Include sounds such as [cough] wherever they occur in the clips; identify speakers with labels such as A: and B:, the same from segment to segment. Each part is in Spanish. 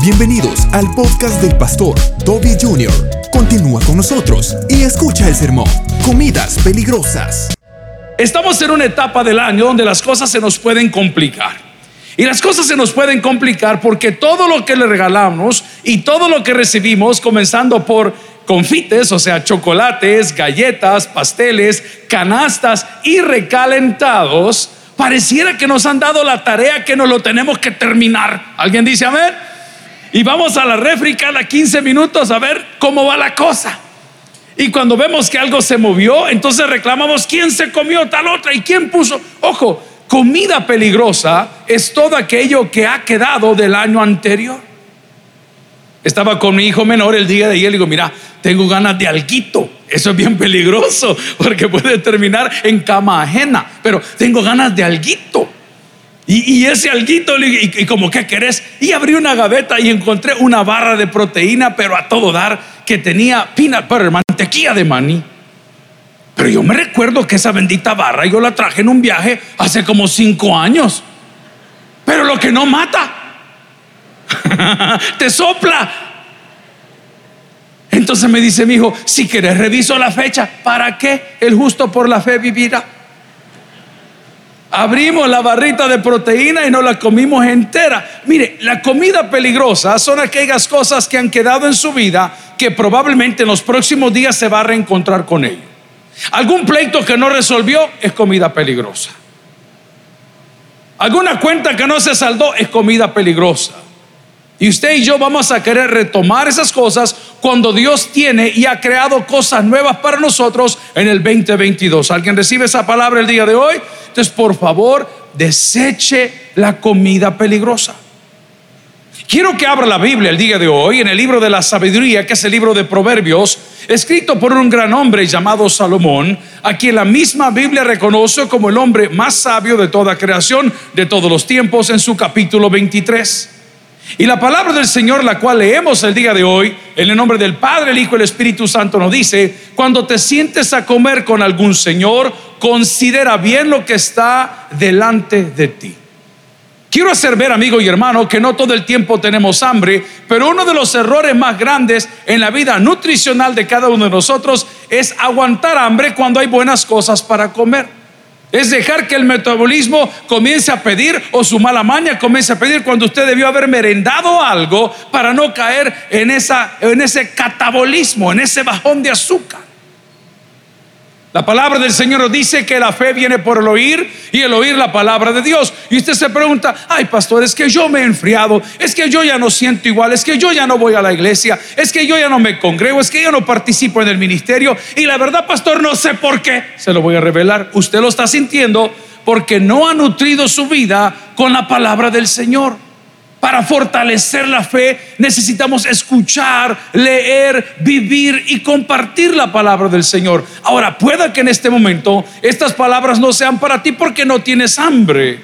A: Bienvenidos al podcast del pastor Toby Jr. Continúa con nosotros y escucha el sermón. Comidas peligrosas.
B: Estamos en una etapa del año donde las cosas se nos pueden complicar. Y las cosas se nos pueden complicar porque todo lo que le regalamos y todo lo que recibimos, comenzando por confites, o sea, chocolates, galletas, pasteles, canastas y recalentados, pareciera que nos han dado la tarea que nos lo tenemos que terminar. ¿Alguien dice amén? Y vamos a la refri cada 15 minutos a ver cómo va la cosa. Y cuando vemos que algo se movió, entonces reclamamos quién se comió tal otra y quién puso. Ojo, comida peligrosa es todo aquello que ha quedado del año anterior. Estaba con mi hijo menor el día de ayer y digo, mira, tengo ganas de alguito. Eso es bien peligroso [laughs] porque puede terminar en cama ajena, pero tengo ganas de alguito. Y, ese alguito, y, y, como que querés, y abrí una gaveta y encontré una barra de proteína, pero a todo dar, que tenía peanut butter, mantequilla de maní. Pero yo me recuerdo que esa bendita barra yo la traje en un viaje hace como cinco años. Pero lo que no mata, [laughs] te sopla. Entonces me dice mi hijo, si quieres reviso la fecha, ¿para qué el justo por la fe vivirá? Abrimos la barrita de proteína y no la comimos entera. Mire, la comida peligrosa son aquellas cosas que han quedado en su vida que probablemente en los próximos días se va a reencontrar con ello. Algún pleito que no resolvió es comida peligrosa. Alguna cuenta que no se saldó es comida peligrosa. Y usted y yo vamos a querer retomar esas cosas cuando Dios tiene y ha creado cosas nuevas para nosotros en el 2022. ¿Alguien recibe esa palabra el día de hoy? Entonces, por favor, deseche la comida peligrosa. Quiero que abra la Biblia el día de hoy en el libro de la sabiduría, que es el libro de Proverbios, escrito por un gran hombre llamado Salomón, a quien la misma Biblia reconoce como el hombre más sabio de toda creación de todos los tiempos en su capítulo 23. Y la palabra del Señor, la cual leemos el día de hoy, en el nombre del Padre, el Hijo y el Espíritu Santo, nos dice, cuando te sientes a comer con algún Señor, considera bien lo que está delante de ti. Quiero hacer ver, amigo y hermano, que no todo el tiempo tenemos hambre, pero uno de los errores más grandes en la vida nutricional de cada uno de nosotros es aguantar hambre cuando hay buenas cosas para comer. Es dejar que el metabolismo comience a pedir o su mala maña comience a pedir cuando usted debió haber merendado algo para no caer en, esa, en ese catabolismo, en ese bajón de azúcar. La palabra del Señor nos dice que la fe viene por el oír y el oír la palabra de Dios. Y usted se pregunta, ay pastor, es que yo me he enfriado, es que yo ya no siento igual, es que yo ya no voy a la iglesia, es que yo ya no me congrego, es que yo no participo en el ministerio. Y la verdad, pastor, no sé por qué. Se lo voy a revelar. Usted lo está sintiendo porque no ha nutrido su vida con la palabra del Señor. Para fortalecer la fe necesitamos escuchar, leer, vivir y compartir la palabra del Señor. Ahora, pueda que en este momento estas palabras no sean para ti porque no tienes hambre,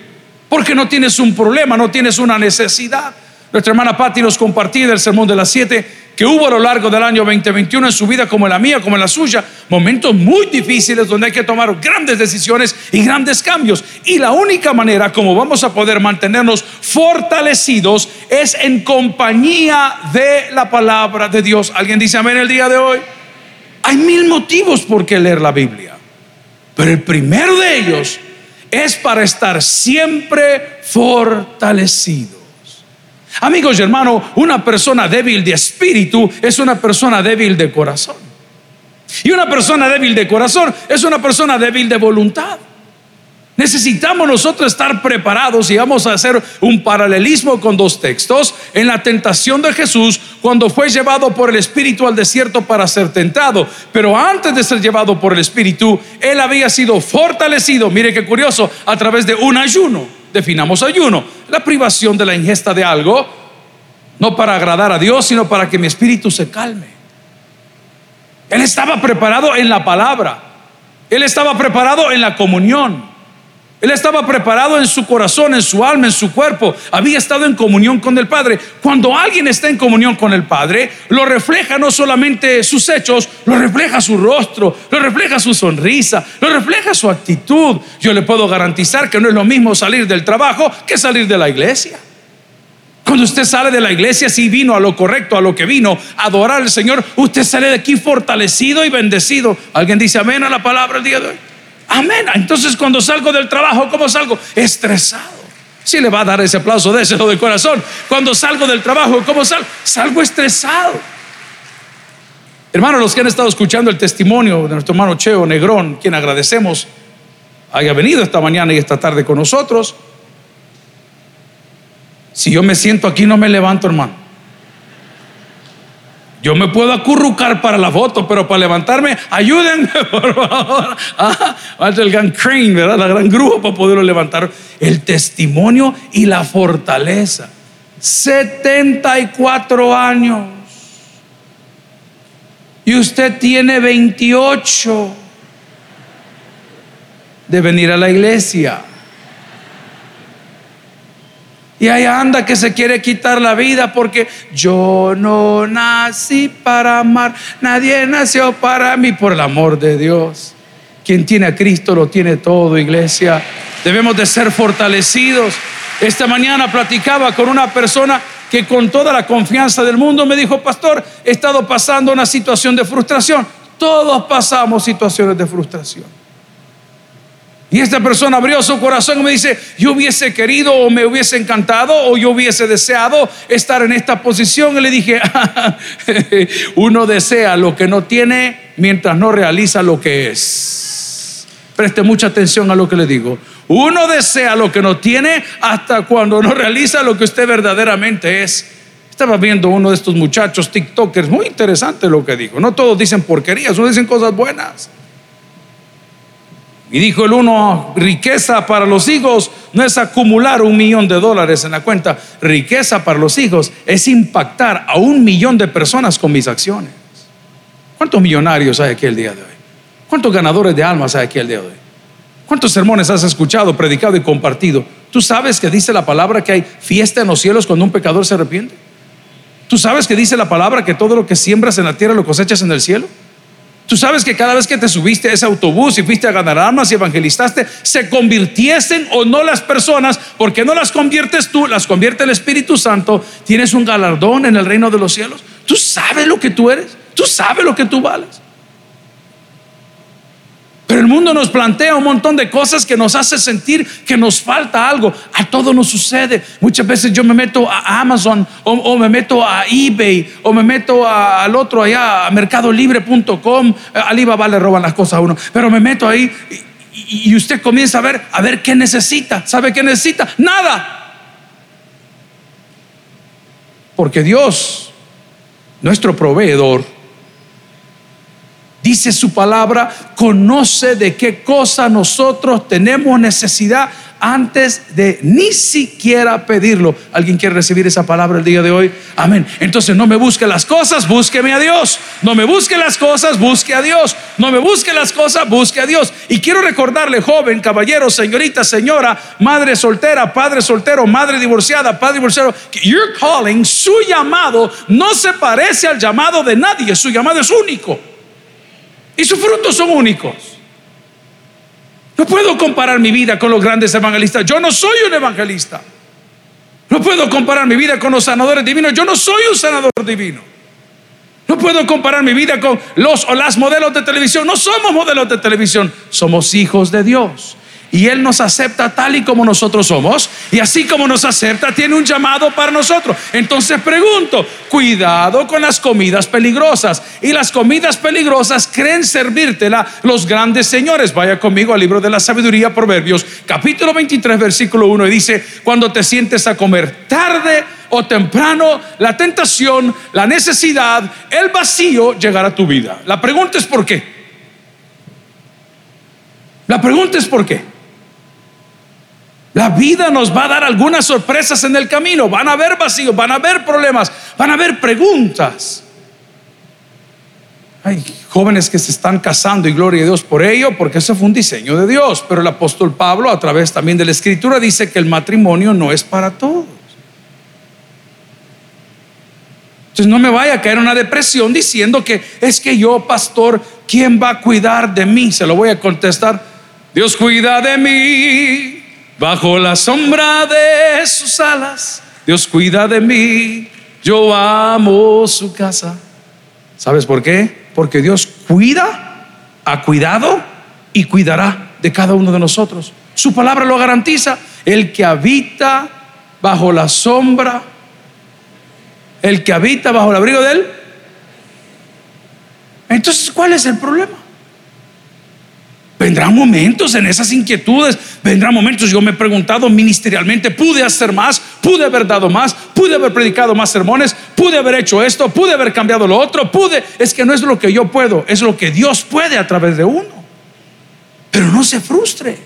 B: porque no tienes un problema, no tienes una necesidad. Nuestra hermana Patti nos compartía del sermón de las siete que hubo a lo largo del año 2021 en su vida, como en la mía, como en la suya, momentos muy difíciles donde hay que tomar grandes decisiones y grandes cambios. Y la única manera como vamos a poder mantenernos fortalecidos es en compañía de la palabra de Dios. ¿Alguien dice amén el día de hoy? Hay mil motivos por qué leer la Biblia, pero el primero de ellos es para estar siempre fortalecido. Amigos y hermanos, una persona débil de espíritu es una persona débil de corazón. Y una persona débil de corazón es una persona débil de voluntad. Necesitamos nosotros estar preparados y vamos a hacer un paralelismo con dos textos en la tentación de Jesús cuando fue llevado por el Espíritu al desierto para ser tentado. Pero antes de ser llevado por el Espíritu, él había sido fortalecido, mire qué curioso, a través de un ayuno definamos ayuno, la privación de la ingesta de algo, no para agradar a Dios, sino para que mi espíritu se calme. Él estaba preparado en la palabra, él estaba preparado en la comunión. Él estaba preparado en su corazón, en su alma, en su cuerpo. Había estado en comunión con el Padre. Cuando alguien está en comunión con el Padre, lo refleja no solamente sus hechos, lo refleja su rostro, lo refleja su sonrisa, lo refleja su actitud. Yo le puedo garantizar que no es lo mismo salir del trabajo que salir de la iglesia. Cuando usted sale de la iglesia, si vino a lo correcto, a lo que vino, a adorar al Señor, usted sale de aquí fortalecido y bendecido. ¿Alguien dice amén a la palabra el día de hoy? Amén. Entonces cuando salgo del trabajo, ¿cómo salgo? Estresado. Si le va a dar ese aplauso, déselo de corazón. Cuando salgo del trabajo, ¿cómo salgo? Salgo estresado. Hermanos, los que han estado escuchando el testimonio de nuestro hermano Cheo Negrón, quien agradecemos haya venido esta mañana y esta tarde con nosotros. Si yo me siento aquí, no me levanto, hermano. Yo me puedo acurrucar para la foto, pero para levantarme, ayúdenme, [laughs] por favor. Ah, el gran crane, ¿verdad? La gran grúa para poderlo levantar. El testimonio y la fortaleza. 74 años. Y usted tiene 28 de venir a la iglesia. Y ahí anda que se quiere quitar la vida porque yo no nací para amar, nadie nació para mí por el amor de Dios. Quien tiene a Cristo lo tiene todo, iglesia. Debemos de ser fortalecidos. Esta mañana platicaba con una persona que con toda la confianza del mundo me dijo, pastor, he estado pasando una situación de frustración. Todos pasamos situaciones de frustración. Y esta persona abrió su corazón y me dice, yo hubiese querido o me hubiese encantado o yo hubiese deseado estar en esta posición. Y le dije, [laughs] uno desea lo que no tiene mientras no realiza lo que es. Preste mucha atención a lo que le digo. Uno desea lo que no tiene hasta cuando no realiza lo que usted verdaderamente es. Estaba viendo uno de estos muchachos TikTokers, muy interesante lo que dijo. No todos dicen porquerías, no dicen cosas buenas. Y dijo el uno, riqueza para los hijos no es acumular un millón de dólares en la cuenta. Riqueza para los hijos es impactar a un millón de personas con mis acciones. ¿Cuántos millonarios hay aquí el día de hoy? ¿Cuántos ganadores de almas hay aquí el día de hoy? ¿Cuántos sermones has escuchado, predicado y compartido? ¿Tú sabes que dice la palabra que hay fiesta en los cielos cuando un pecador se arrepiente? ¿Tú sabes que dice la palabra que todo lo que siembras en la tierra lo cosechas en el cielo? Tú sabes que cada vez que te subiste a ese autobús y fuiste a ganar almas y evangelizaste, se convirtiesen o no las personas, porque no las conviertes tú, las convierte el Espíritu Santo, tienes un galardón en el reino de los cielos. Tú sabes lo que tú eres, tú sabes lo que tú vales. Pero el mundo nos plantea un montón de cosas que nos hace sentir que nos falta algo. A todo nos sucede. Muchas veces yo me meto a Amazon o, me meto a eBay o me meto al otro allá, a mercadolibre.com. Alibaba le roban las cosas a uno. Pero me meto ahí y, y usted comienza a ver, a ver qué necesita. ¿Sabe qué necesita? Nada. Porque Dios, nuestro proveedor, dice su palabra, conoce de qué cosa nosotros tenemos necesidad antes de ni siquiera pedirlo. ¿Alguien quiere recibir esa palabra el día de hoy? Amén. Entonces no me busque las cosas, búsqueme a Dios. No me busque las cosas, busque a Dios. No me busque las cosas, busque a Dios. Y quiero recordarle, joven, caballero, señorita, señora, madre soltera, padre soltero, madre divorciada, padre divorciado, que your calling, su llamado, no se parece al llamado de nadie. Su llamado es único. Y sus frutos son únicos. No puedo comparar mi vida con los grandes evangelistas. Yo no soy un evangelista. No puedo comparar mi vida con los sanadores divinos. Yo no soy un sanador divino. No puedo comparar mi vida con los o las modelos de televisión. No somos modelos de televisión. Somos hijos de Dios y Él nos acepta tal y como nosotros somos. Y así como nos acepta, tiene un llamado para nosotros. Entonces pregunto, cuidado con las comidas peligrosas. Y las comidas peligrosas creen servírtela los grandes señores. Vaya conmigo al libro de la sabiduría, Proverbios, capítulo 23, versículo 1. Y dice, cuando te sientes a comer tarde o temprano, la tentación, la necesidad, el vacío llegará a tu vida. La pregunta es por qué. La pregunta es por qué. La vida nos va a dar algunas sorpresas en el camino. Van a haber vacíos, van a haber problemas, van a haber preguntas. Hay jóvenes que se están casando y gloria a Dios por ello, porque eso fue un diseño de Dios. Pero el apóstol Pablo, a través también de la escritura, dice que el matrimonio no es para todos. Entonces no me vaya a caer una depresión diciendo que es que yo, pastor, ¿quién va a cuidar de mí? Se lo voy a contestar. Dios cuida de mí Bajo la sombra de sus alas Dios cuida de mí, yo amo su casa. ¿Sabes por qué? Porque Dios cuida, ha cuidado y cuidará de cada uno de nosotros. Su palabra lo garantiza. El que habita bajo la sombra, el que habita bajo el abrigo de él. Entonces, ¿cuál es el problema? Vendrán momentos en esas inquietudes, vendrán momentos, yo me he preguntado ministerialmente, pude hacer más, pude haber dado más, pude haber predicado más sermones, pude haber hecho esto, pude haber cambiado lo otro, pude, es que no es lo que yo puedo, es lo que Dios puede a través de uno. Pero no se frustre.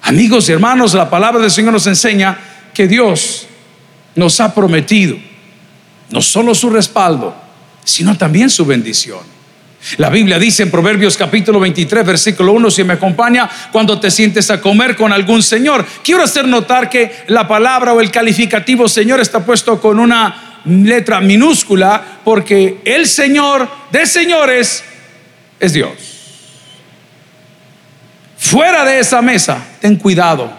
B: Amigos y hermanos, la palabra del Señor nos enseña que Dios nos ha prometido no solo su respaldo, sino también su bendición. La Biblia dice en Proverbios capítulo 23, versículo 1, si me acompaña, cuando te sientes a comer con algún Señor. Quiero hacer notar que la palabra o el calificativo Señor está puesto con una letra minúscula porque el Señor de señores es Dios. Fuera de esa mesa, ten cuidado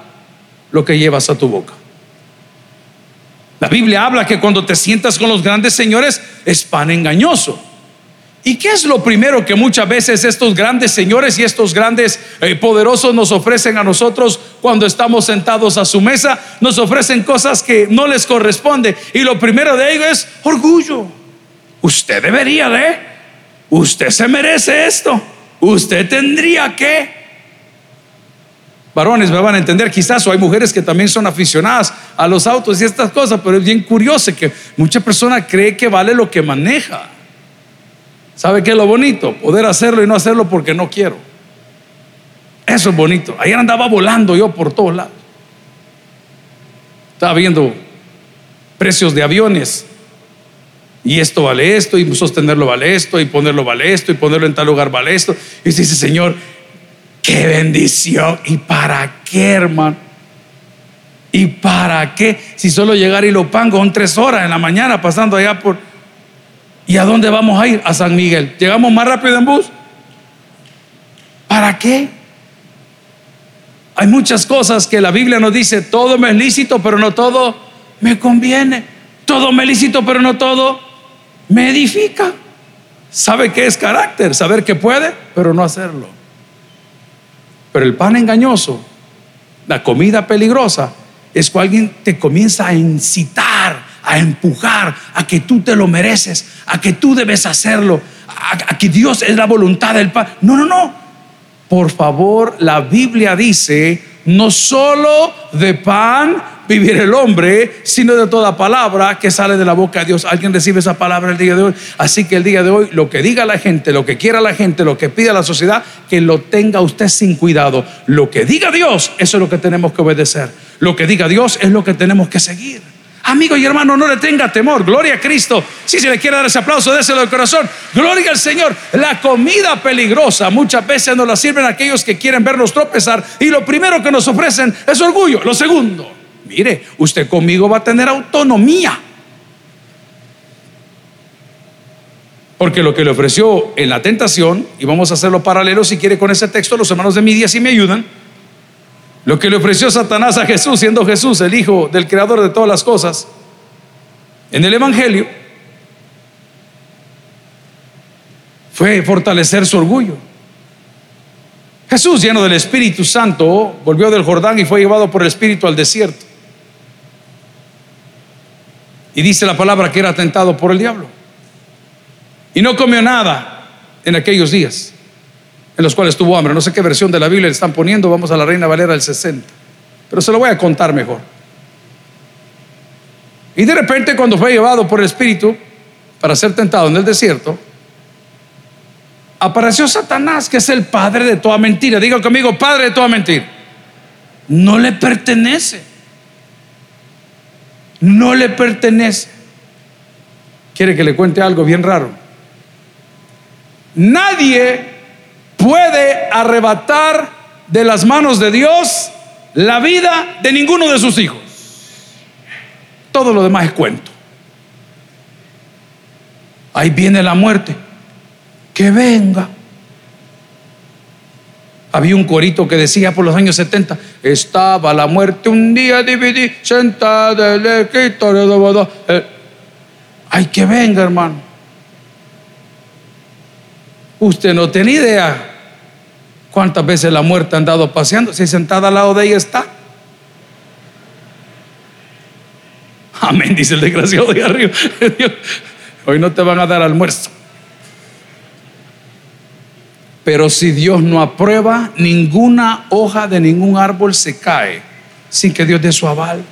B: lo que llevas a tu boca. La Biblia habla que cuando te sientas con los grandes señores es pan engañoso. ¿Y qué es lo primero que muchas veces estos grandes señores y estos grandes eh, poderosos nos ofrecen a nosotros cuando estamos sentados a su mesa? Nos ofrecen cosas que no les corresponde. Y lo primero de ello es orgullo. Usted debería de, usted se merece esto, usted tendría que. Varones me van a entender quizás, o hay mujeres que también son aficionadas a los autos y estas cosas, pero es bien curioso que mucha persona cree que vale lo que maneja. ¿Sabe qué es lo bonito? Poder hacerlo y no hacerlo porque no quiero. Eso es bonito. Ayer andaba volando yo por todos lados. Estaba viendo precios de aviones. Y esto vale esto, y sostenerlo vale esto, y ponerlo vale esto, y ponerlo en tal lugar vale esto. Y dice, Señor, qué bendición. ¿Y para qué, hermano? ¿Y para qué? Si solo llegar y lo pango son tres horas en la mañana pasando allá por ¿Y a dónde vamos a ir? A San Miguel. ¿Llegamos más rápido en bus? ¿Para qué? Hay muchas cosas que la Biblia nos dice, todo me es lícito, pero no todo me conviene. Todo me es lícito, pero no todo me edifica. ¿Sabe qué es carácter? Saber que puede, pero no hacerlo. Pero el pan engañoso, la comida peligrosa, es cuando alguien te comienza a incitar a empujar a que tú te lo mereces, a que tú debes hacerlo, a, que Dios es la voluntad del Padre. No, no, no. Por favor, la Biblia dice, no solo de pan vivir el hombre, sino de toda palabra que sale de la boca de Dios. Alguien recibe esa palabra el día de hoy. Así que el día de hoy, lo que diga la gente, lo que quiera la gente, lo que pida la sociedad, que lo tenga usted sin cuidado. Lo que diga Dios, eso es lo que tenemos que obedecer. Lo que diga Dios es lo que tenemos que seguir. Amigo y hermano, no le tenga temor. Gloria a Cristo. Si se le quiere dar ese aplauso, déselo del corazón. Gloria al Señor. La comida peligrosa muchas veces nos la sirven aquellos que quieren vernos tropezar. Y lo primero que nos ofrecen es orgullo. Lo segundo, mire, usted conmigo va a tener autonomía. Porque lo que le ofreció en la tentación, y vamos a hacerlo paralelo si quiere con ese texto, los hermanos de mi día si me ayudan lo que le ofreció Satanás a Jesús, siendo Jesús el Hijo del Creador de todas las cosas, en el Evangelio, fue fortalecer su orgullo. Jesús, lleno del Espíritu Santo, volvió del Jordán y fue llevado por el Espíritu al desierto. Y dice la palabra que era tentado por el diablo. Y no comió nada en aquellos días en los cuales tuvo hambre. No sé qué versión de la Biblia le están poniendo, vamos a la Reina Valera del 60. Pero se lo voy a contar mejor. Y de repente cuando fue llevado por el Espíritu para ser tentado en el desierto, apareció Satanás, que es el padre de toda mentira. Diga conmigo, padre de toda mentira. No le pertenece. No le pertenece. Quiere que le cuente algo bien raro. Nadie puede arrebatar de las manos de Dios la vida de ninguno de sus hijos. Todo lo demás es cuento. Ahí viene la muerte. Que venga. Había un corito que decía por los años 70, estaba la muerte un día dividí, sentada el. Eh, ay, que venga, hermano. Usted no tiene idea cuántas veces la muerte ha andado paseando. Si sentada al lado de ella está. Amén, dice el desgraciado de arriba. [laughs] Hoy no te van a dar almuerzo. Pero si Dios no aprueba, ninguna hoja de ningún árbol se cae sin que Dios dé su aval.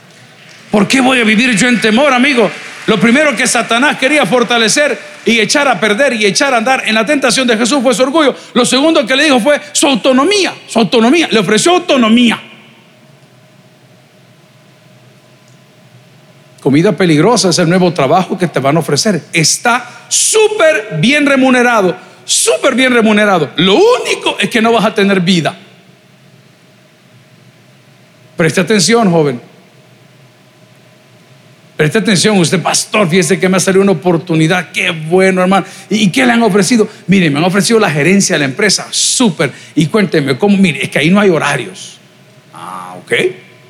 B: ¿Por qué voy a vivir yo en temor, amigo? Lo primero que Satanás quería fortalecer y echar a perder y echar a andar en la tentación de Jesús fue su orgullo. Lo segundo que le dijo fue su autonomía, su autonomía. Le ofreció autonomía. Comida peligrosa es el nuevo trabajo que te van a ofrecer. Está súper bien remunerado súper bien remunerado. Lo único es que no vas a tener vida. Preste atención, joven. Preste atención, usted, pastor, fíjese que me ha salido una oportunidad. Qué bueno, hermano. ¿Y qué le han ofrecido? Mire, me han ofrecido la gerencia de la empresa. Súper. Y cuénteme, ¿cómo? Mire, es que ahí no hay horarios. Ah, ok.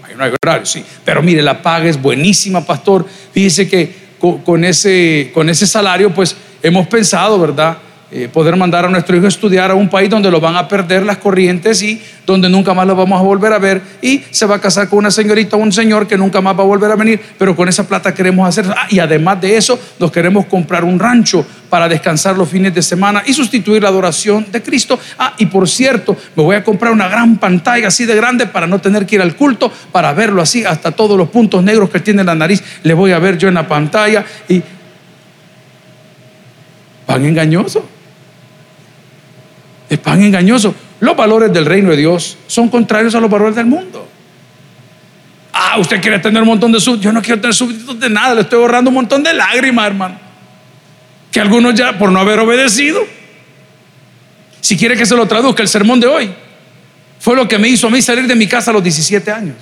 B: Ahí no hay horarios, sí. Pero mire, la paga es buenísima, pastor. Fíjese que con, ese, con ese salario, pues hemos pensado, ¿verdad? Eh, poder mandar a nuestro hijo a estudiar a un país donde lo van a perder las corrientes y donde nunca más lo vamos a volver a ver. Y se va a casar con una señorita o un señor que nunca más va a volver a venir, pero con esa plata queremos hacer, ah, y además de eso nos queremos comprar un rancho para descansar los fines de semana y sustituir la adoración de Cristo. Ah, y por cierto, me voy a comprar una gran pantalla así de grande para no tener que ir al culto, para verlo así, hasta todos los puntos negros que tiene la nariz, le voy a ver yo en la pantalla y... Pan engañoso es pan engañoso. Los valores del reino de Dios son contrarios a los valores del mundo. Ah, usted quiere tener un montón de súbditos. Yo no quiero tener súbditos de nada. Le estoy ahorrando un montón de lágrimas, hermano. Que algunos ya, por no haber obedecido. Si quiere que se lo traduzca, el sermón de hoy fue lo que me hizo a mí salir de mi casa a los 17 años.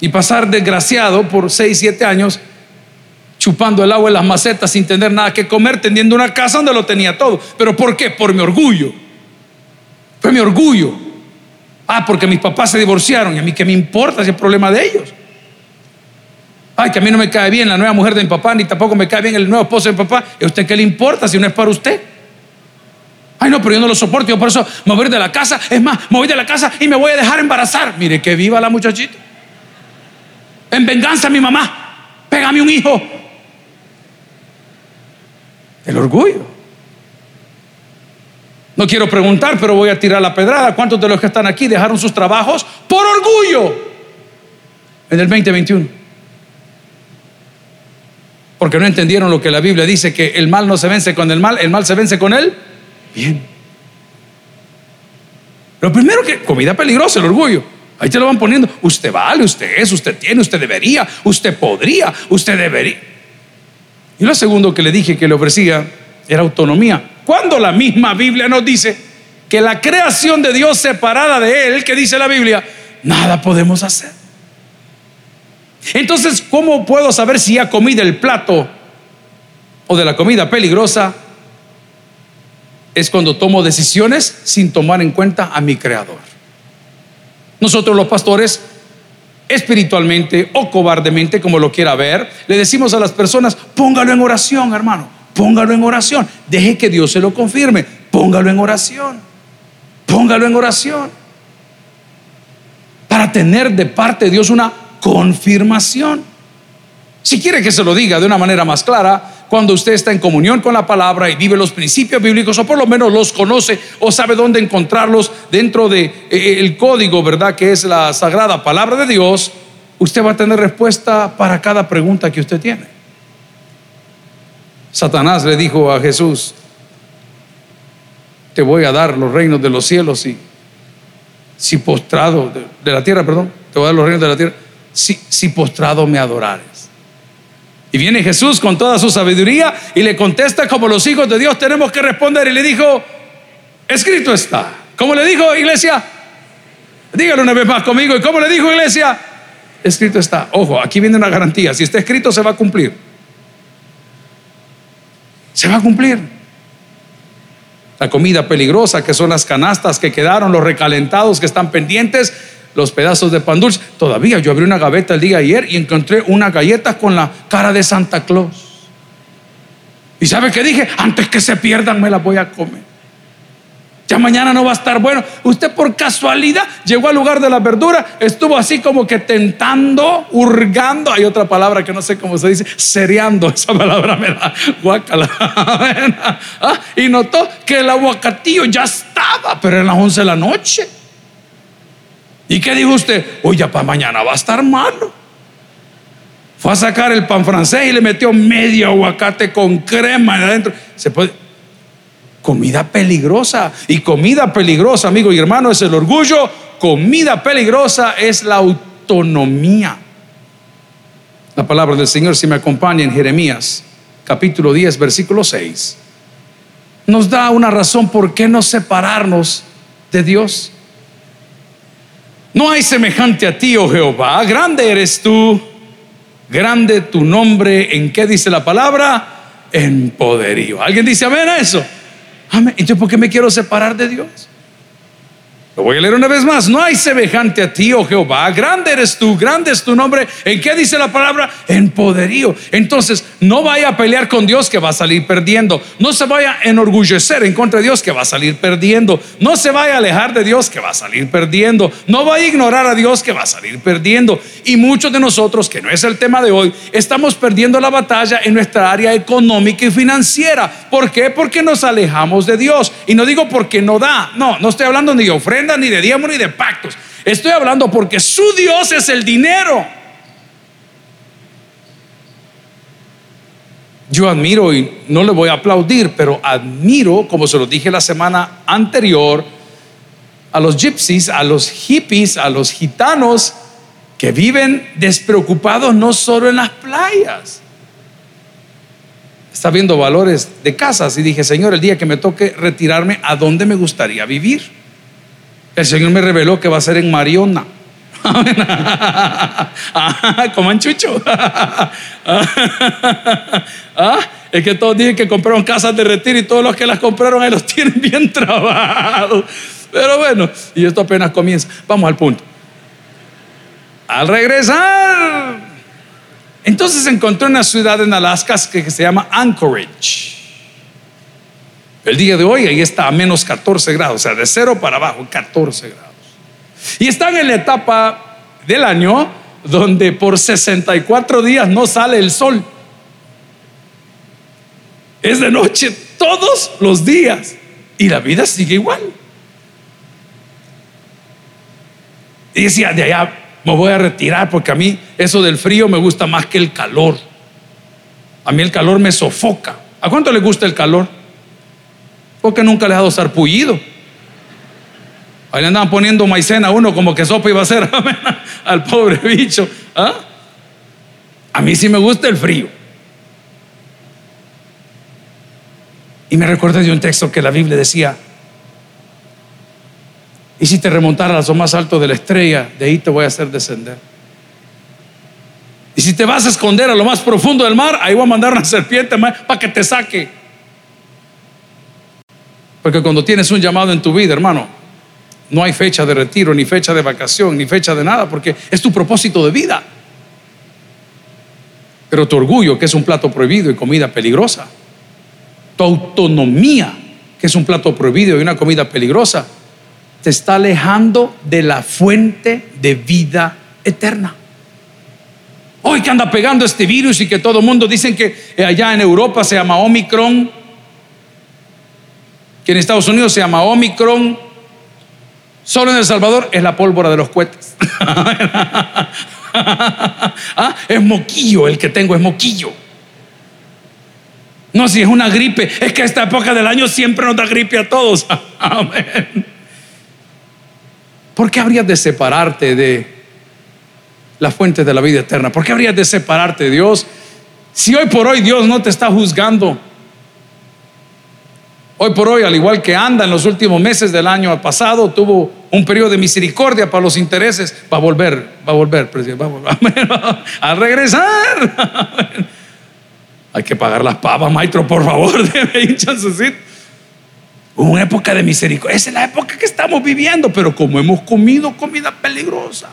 B: Y pasar desgraciado por 6, 7 años chupando el agua en las macetas sin tener nada que comer, teniendo una casa donde lo tenía todo. ¿Pero por qué? Por mi orgullo. Fue mi orgullo. Ah, porque mis papás se divorciaron y a mí qué me importa ese problema de ellos. Ay, que a mí no me cae bien la nueva mujer de mi papá, ni tampoco me cae bien el nuevo esposo de mi papá. ¿Y a usted qué le importa si no es para usted? Ay, no, pero yo no lo soporto. Yo por eso me voy de la casa. Es más, me voy de la casa y me voy a dejar embarazar. Mire, que viva la muchachita. En venganza a mi mamá. Pégame un hijo. El orgullo. No quiero preguntar, pero voy a tirar la pedrada. ¿Cuántos de los que están aquí dejaron sus trabajos por orgullo en el 2021? Porque no entendieron lo que la Biblia dice, que el mal no se vence con el mal, el mal se vence con él. Bien. Lo primero que, comida peligrosa, el orgullo. Ahí te lo van poniendo. Usted vale, usted es, usted tiene, usted debería, usted podría, usted debería. Y lo segundo que le dije que le ofrecía era autonomía. Cuando la misma Biblia nos dice que la creación de Dios separada de Él, que dice la Biblia, nada podemos hacer. Entonces, ¿cómo puedo saber si ya comí del plato o de la comida peligrosa? Es cuando tomo decisiones sin tomar en cuenta a mi creador. Nosotros los pastores espiritualmente o cobardemente, como lo quiera ver, le decimos a las personas, póngalo en oración, hermano, póngalo en oración, deje que Dios se lo confirme, póngalo en oración, póngalo en oración, para tener de parte de Dios una confirmación. Si quiere que se lo diga de una manera más clara, cuando usted está en comunión con la palabra y vive los principios bíblicos, o por lo menos los conoce o sabe dónde encontrarlos dentro del de, eh, el código, ¿verdad? Que es la sagrada palabra de Dios, usted va a tener respuesta para cada pregunta que usted tiene. Satanás le dijo a Jesús, te voy a dar los reinos de los cielos y si postrado, de, la tierra, perdón, te voy a dar los reinos de la tierra, si, si postrado me adorares. Y viene Jesús con toda su sabiduría y le contesta como los hijos de Dios tenemos que responder. Y le dijo, escrito está. ¿Cómo le dijo iglesia? Dígalo una vez más conmigo. ¿Y cómo le dijo iglesia? Escrito está. Ojo, aquí viene una garantía. Si está escrito, se va a cumplir. Se va a cumplir. La comida peligrosa, que son las canastas que quedaron, los recalentados que están pendientes, los pedazos de pan dulce. Todavía yo abrí una gaveta el día ayer y encontré una galleta con la cara de Santa Claus. ¿Y sabe qué dije? Antes que se pierdan me las voy a comer. Ya mañana no va a estar bueno. Usted por casualidad llegó al lugar de la verdura, estuvo así como que tentando, hurgando. Hay otra palabra que no sé cómo se dice, cereando. [laughs] Esa palabra me da guacala. [laughs] Ah, y notó que el aguacatillo ya estaba, pero en las 11 de la noche. ¿Y qué dijo usted? Oye, para mañana va a estar malo. Fue a sacar el pan francés y le metió medio aguacate con crema adentro. Se puede comida peligrosa. Y comida peligrosa, amigo y hermano, es el orgullo. Comida peligrosa es la autonomía. La palabra del Señor, si me acompaña en Jeremías, capítulo 10, versículo 6, nos da una razón por qué no separarnos de Dios. No hay semejante a ti, oh Jehová. Grande eres tú. Grande tu nombre. ¿En qué dice la palabra? En poderío. ¿Alguien dice amén a eso? Amén. Entonces, ¿por qué me quiero separar de Dios? Lo voy a leer una vez más. No hay semejante a ti, oh Jehová. Grande eres tú, grande es tu nombre. ¿En qué dice la palabra? En poderío. Entonces, no vaya a pelear con Dios que va a salir perdiendo. No se vaya a enorgullecer en contra de Dios que va a salir perdiendo. No se vaya a alejar de Dios que va a salir perdiendo. No vaya a ignorar a Dios que va a salir perdiendo. Y muchos de nosotros, que no es el tema de hoy, estamos perdiendo la batalla en nuestra área económica y financiera. ¿Por qué? Porque nos alejamos de Dios. Y no digo porque no da. No, no estoy hablando ni de ofrenda ni de diezmo, ni de pactos. Estoy hablando porque su Dios es el dinero. Yo admiro y no le voy a aplaudir, pero admiro, como se lo dije la semana anterior, a los gypsies, a los hippies, a los gitanos que viven despreocupados no solo en las playas. Está viendo valores de casas y dije, Señor, el día que me toque retirarme, ¿a dónde me gustaría vivir? El Señor me reveló que va a ser en Mariona. [laughs] Como en chucho. [laughs] Ah, es que todos dicen que compraron casas de retiro y todos los que las compraron ahí los [laughs] tienen bien trabajados. Pero bueno, y esto apenas comienza. Vamos al punto. Al regresar, entonces encontré una ciudad en Alaska que se llama Anchorage. El día de hoy ahí está a menos 14 grados, o sea, de cero para abajo, 14 grados. Y están en la etapa del año donde por 64 días no sale el sol. Es de noche todos los días y la vida sigue igual. Y decía, de allá me voy a retirar porque a mí eso del frío me gusta más que el calor. A mí el calor me sofoca. ¿A cuánto le gusta el calor? Porque nunca le ha dado sarpullido. Ahí le andaban poniendo maicena a uno como que sopa iba a ser [laughs] al pobre bicho. ¿ah? A mí sí me gusta el frío. Y me recuerdo de un texto que la Biblia decía, y si te remontaras a lo más alto de la estrella, de ahí te voy a hacer descender. Y si te vas a esconder a lo más profundo del mar, ahí voy a mandar una [laughs] serpiente para que te saque. Porque cuando tienes un llamado en tu vida, hermano, no hay fecha de retiro, ni fecha de vacación, ni fecha de nada, porque es tu propósito de vida. Pero tu orgullo, que es un plato prohibido y comida peligrosa, tu autonomía, que es un plato prohibido y una comida peligrosa, te está alejando de la fuente de vida eterna. Hoy que anda pegando este virus y que todo el mundo dicen que allá en Europa se llama Omicron, que en Estados Unidos se llama Omicron. Solo en El Salvador es la pólvora de los cohetes. [laughs] ah, es moquillo, el que tengo es moquillo. No, si es una gripe, es que esta época del año siempre nos da gripe a todos. [laughs] ¿Por qué habrías de separarte de la fuente de la vida eterna? ¿Por qué habrías de separarte de Dios? Si hoy por hoy Dios no te está juzgando, Hoy por hoy, al igual que anda en los últimos meses del año pasado, tuvo un periodo de misericordia para los intereses. Va a volver, va a volver, presidente, va a volver. [laughs] A regresar. Hay que pagar las pavas, maestro, por favor. [laughs] Una época de misericordia. Esa es la época que estamos viviendo, pero como hemos comido comida peligrosa.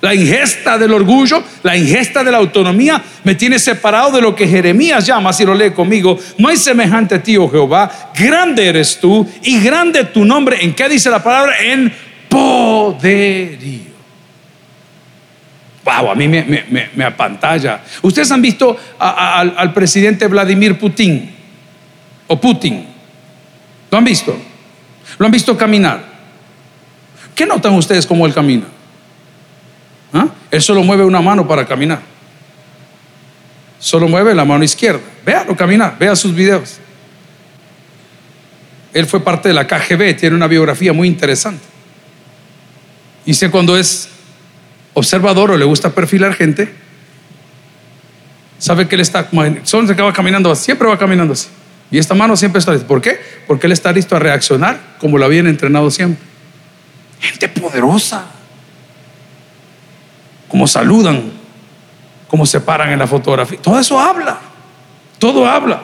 B: La ingesta del orgullo, la ingesta de la autonomía me tiene separado de lo que Jeremías llama, si lo lee conmigo, no hay semejante a ti, oh Jehová, grande eres tú y grande tu nombre. ¿En qué dice la palabra? En poderío. Wow, a mí me, apantalla. Ustedes han visto al, al presidente Vladimir Putin o Putin. ¿Lo han visto? ¿Lo han visto caminar? ¿Qué notan ustedes como él camina? Él solo mueve una mano para caminar. Solo mueve la mano izquierda. Véalo caminar, vea sus videos. Él fue parte de la KGB, tiene una biografía muy interesante. Y sé cuando es observador o le gusta perfilar gente, sabe que él está, solo se acaba caminando, siempre va caminando así. Y esta mano siempre está lista. ¿Por qué? Porque él está listo a reaccionar como lo habían entrenado siempre. Gente poderosa cómo saludan, cómo se paran en la fotografía. Todo eso habla, todo habla,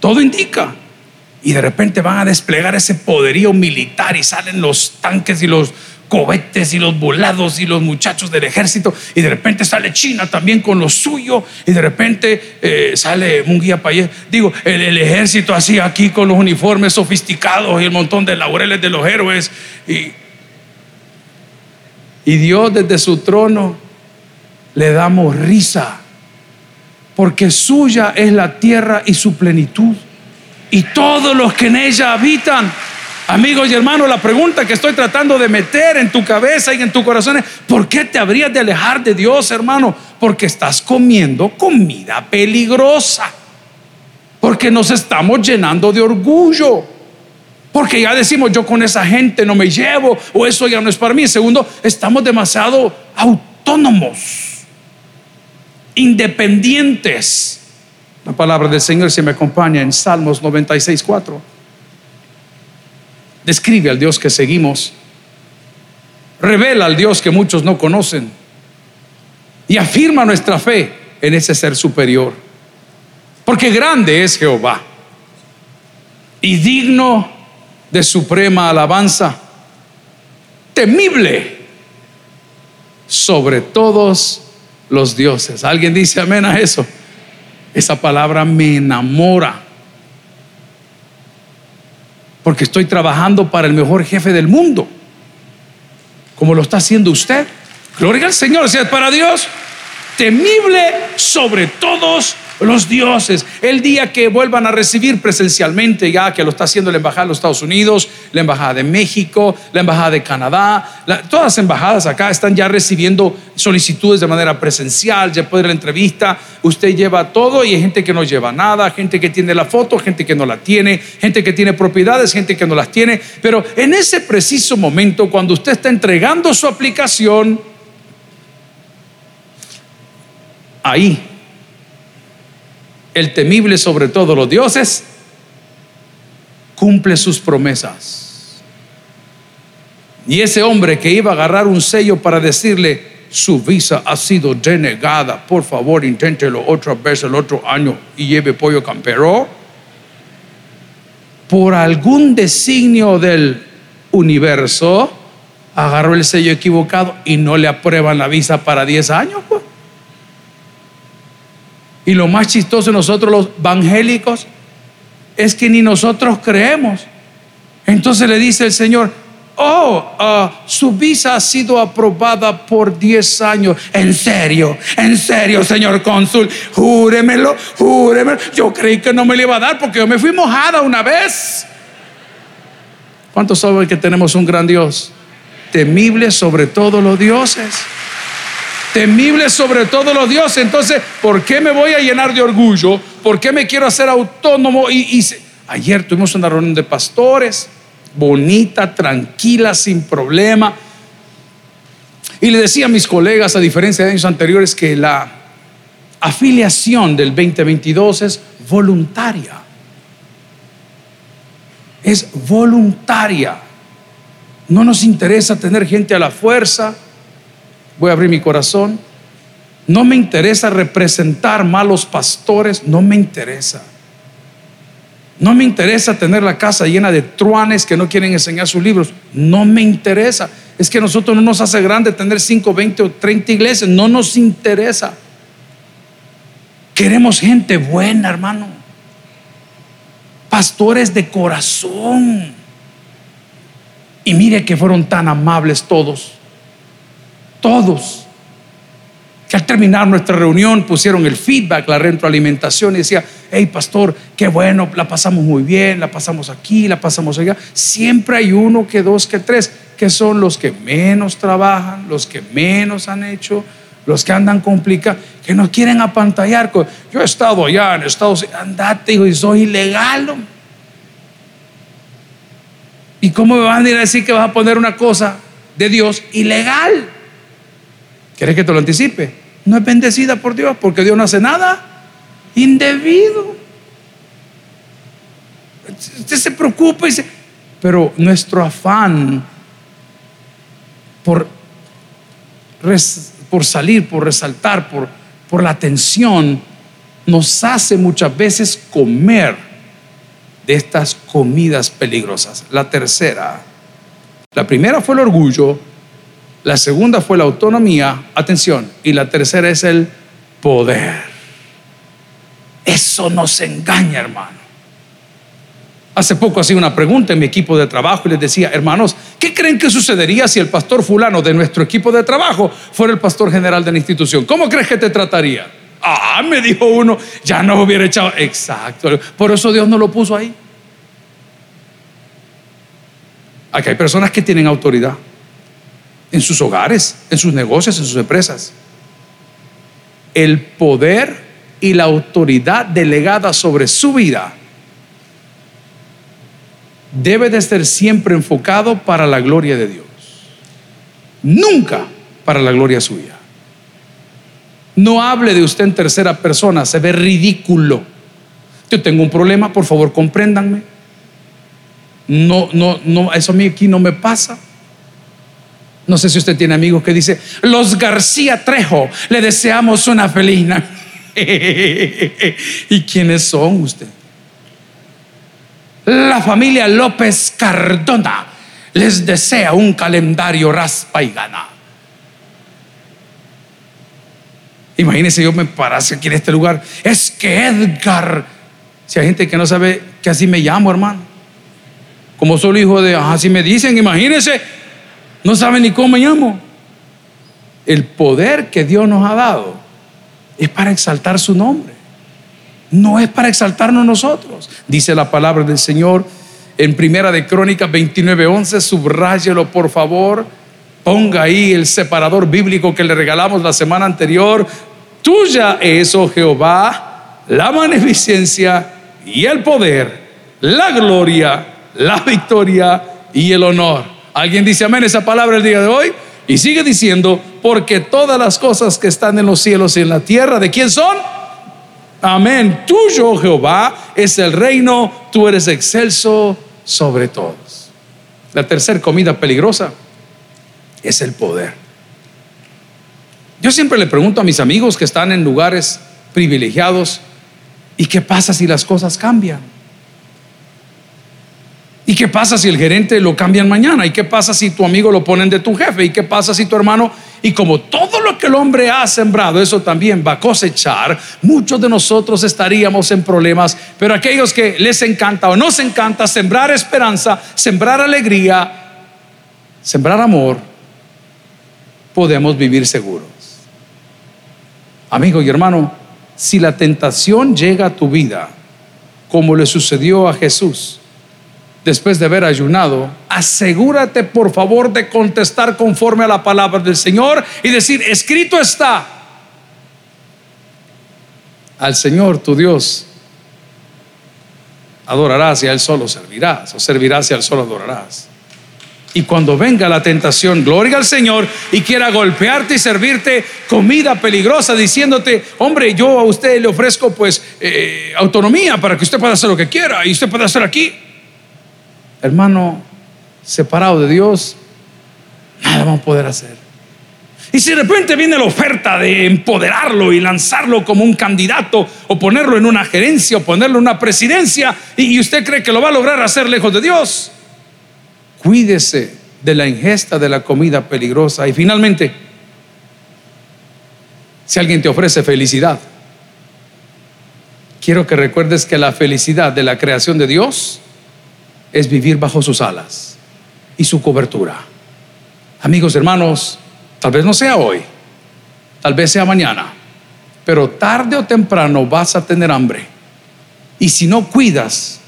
B: todo indica. Y de repente van a desplegar ese poderío militar y salen los tanques y los cohetes y los volados y los muchachos del ejército y de repente sale China también con lo suyo y de repente eh, sale un guía Payés, digo, el, ejército así aquí con los uniformes sofisticados y el montón de laureles de los héroes y, y Dios desde su trono le damos risa, porque suya es la tierra y su plenitud, y todos los que en ella habitan. Amigos y hermanos, la pregunta que estoy tratando de meter en tu cabeza y en tu corazón es, ¿por qué te habrías de alejar de Dios, hermano? Porque estás comiendo comida peligrosa. Porque nos estamos llenando de orgullo. Porque ya decimos, yo con esa gente no me llevo, o eso ya no es para mí. Segundo, estamos demasiado autónomos, independientes. La palabra del Señor se me acompaña en Salmos 96, 4. Describe al Dios que seguimos, revela al Dios que muchos no conocen y afirma nuestra fe en ese ser superior. Porque grande es Jehová y digno de suprema alabanza, temible sobre todos los dioses. ¿Alguien dice amén a eso? Esa palabra me enamora. Porque estoy trabajando para el mejor jefe del mundo. Como lo está haciendo usted. Gloria al Señor, si es para Dios. Temible sobre todos los dioses. El día que vuelvan a recibir presencialmente, ya que lo está haciendo la Embajada de los Estados Unidos, la Embajada de México, la Embajada de Canadá, todas las embajadas acá están ya recibiendo solicitudes de manera presencial, ya puede la entrevista, usted lleva todo y hay gente que no lleva nada, gente que tiene la foto, gente que no la tiene, gente que tiene propiedades, gente que no las tiene, pero en ese preciso momento, cuando usted está entregando su aplicación, ahí el temible sobre todos los dioses, cumple sus promesas. Y ese hombre que iba a agarrar un sello para decirle, su visa ha sido denegada, por favor inténtelo otra vez el otro año y lleve pollo campero, por algún designio del universo, agarró el sello equivocado y no le aprueban la visa para 10 años. Pues. Y lo más chistoso de nosotros los evangélicos es que ni nosotros creemos. Entonces le dice el Señor, oh, ah, su visa ha sido aprobada por 10 años. En serio, en serio, señor cónsul, júremelo, júremelo. Yo creí que no me le iba a dar porque yo me fui mojada una vez. ¿Cuántos saben que tenemos un gran Dios? Temible sobre todos los dioses temible sobre todos los dioses. Entonces, ¿por qué me voy a llenar de orgullo? ¿Por qué me quiero hacer autónomo? Y, ayer tuvimos una reunión de pastores, bonita, tranquila, sin problema. Y le decía a mis colegas, a diferencia de años anteriores, que la afiliación del 2022 es voluntaria. Es voluntaria. No nos interesa tener gente a la fuerza voy a abrir mi corazón. No me interesa representar malos pastores, no me interesa. No me interesa tener la casa llena de truanes que no quieren enseñar sus libros. No me interesa. Es que a nosotros no nos hace grande tener 5, 20 o 30 iglesias. No nos interesa. Queremos gente buena, hermano. Pastores de corazón. Y mire que fueron tan amables todos. Todos. Que al terminar nuestra reunión pusieron el feedback, la retroalimentación y decía, hey pastor, qué bueno, la pasamos muy bien, la pasamos aquí, la pasamos allá. Siempre hay uno, que dos, que tres, que son los que menos trabajan, los que menos han hecho, los que andan complicados, que no quieren apantallar. Yo he estado allá en Estados Unidos, andate, hijo, y soy ilegal. ¿Y cómo me van a ir a decir que vas a poner una cosa de Dios ilegal? ¿Quieres que te lo anticipe? No es bendecida por Dios porque Dios no hace nada indebido. Usted se preocupa pero nuestro afán por, por salir, por resaltar, por, por la atención, nos hace muchas veces comer de estas comidas peligrosas. La tercera, la primera fue el orgullo, la segunda fue la autonomía, atención, y la tercera es el poder. Eso nos engaña, hermano. Hace poco hacía una pregunta en mi equipo de trabajo y les decía, hermanos, ¿qué creen que sucedería si el pastor fulano de nuestro equipo de trabajo fuera el pastor general de la institución? ¿Cómo crees que te trataría? Ah, me dijo uno, ya no hubiera echado. Exacto. Por eso Dios no lo puso ahí. Aquí hay personas que tienen autoridad en sus hogares, en sus negocios, en sus empresas. El poder y la autoridad delegada sobre su vida debe de ser siempre enfocado para la gloria de Dios. Nunca para la gloria suya. No hable de usted en tercera persona, se ve ridículo. Yo tengo un problema, por favor, compréndanme. No, no, no, eso a mí aquí no me pasa. No sé si usted tiene amigos que dice, los García Trejo, le deseamos una feliz [laughs] ¿Y quiénes son usted? La familia López Cardona les desea un calendario raspa y gana. Imagínense, yo me parase aquí en este lugar. Es que Edgar, si hay gente que no sabe que así me llamo, hermano. Como soy hijo de, así me dicen, imagínense, no saben ni cómo me llamo. El poder que Dios nos ha dado es para exaltar su nombre. No es para exaltarnos nosotros. Dice la palabra del Señor en Primera de Crónicas 29:11, subráyelo por favor. Ponga ahí el separador bíblico que le regalamos la semana anterior. Tuya es, oh Jehová, la magnificencia y el poder, la gloria, la victoria y el honor. ¿Alguien dice amén esa palabra el día de hoy? Y sigue diciendo, porque todas las cosas que están en los cielos y en la tierra, ¿de quién son? Amén. Tuyo, Jehová, es el reino, tú eres excelso sobre todos. La tercera comida peligrosa es el poder. Yo siempre le pregunto a mis amigos que están en lugares privilegiados, ¿y qué pasa si las cosas cambian? ¿Y qué pasa si el gerente lo cambian mañana? ¿Y qué pasa si tu amigo lo ponen de tu jefe? ¿Y qué pasa si tu hermano? Y como todo lo que el hombre ha sembrado, eso también va a cosechar, muchos de nosotros estaríamos en problemas, pero aquellos que les encanta o nos encanta sembrar esperanza, sembrar alegría, sembrar amor, podemos vivir seguros. Amigo y hermano, si la tentación llega a tu vida, como le sucedió a Jesús, después de haber ayunado, asegúrate por favor de contestar conforme a la palabra del Señor y decir, escrito está, al Señor tu Dios adorarás y a Él solo servirás, o servirás y al solo adorarás. Y cuando venga la tentación, gloria al Señor y quiera golpearte y servirte comida peligrosa, diciéndote, hombre, yo a usted le ofrezco pues eh, autonomía para que usted pueda hacer lo que quiera y usted pueda hacer aquí hermano, separado de Dios, nada vamos a poder hacer. Y si de repente viene la oferta de empoderarlo y lanzarlo como un candidato o ponerlo en una gerencia o ponerlo en una presidencia y, usted cree que lo va a lograr hacer lejos de Dios, cuídese de la ingesta de la comida peligrosa. Y finalmente, si alguien te ofrece felicidad, quiero que recuerdes que la felicidad de la creación de Dios es vivir bajo sus alas y su cobertura. Amigos, hermanos, Tal vez no sea hoy, tal vez sea mañana, pero tarde o temprano vas a tener hambre. Y si no cuidas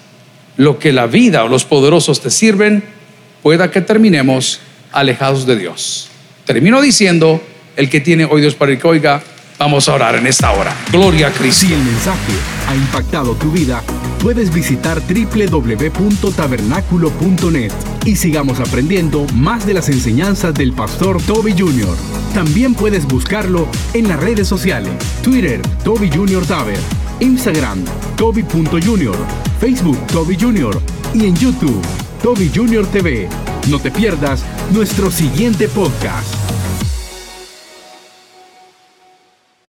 B: lo que la vida o los poderosos te sirven, pueda que terminemos alejados de Dios. Termino diciendo, el que tiene oídos para el que oiga, vamos a orar en esta hora. Gloria a Cristo.
A: Si el mensaje ha impactado tu vida, puedes visitar www.tabernaculo.net y sigamos aprendiendo más de las enseñanzas del pastor Toby Jr. También puedes buscarlo en las redes sociales, Twitter, Toby Jr. Taber, Instagram, Toby.Jr., Facebook, Toby Jr. y en YouTube, Toby Jr. TV. No te pierdas nuestro siguiente podcast.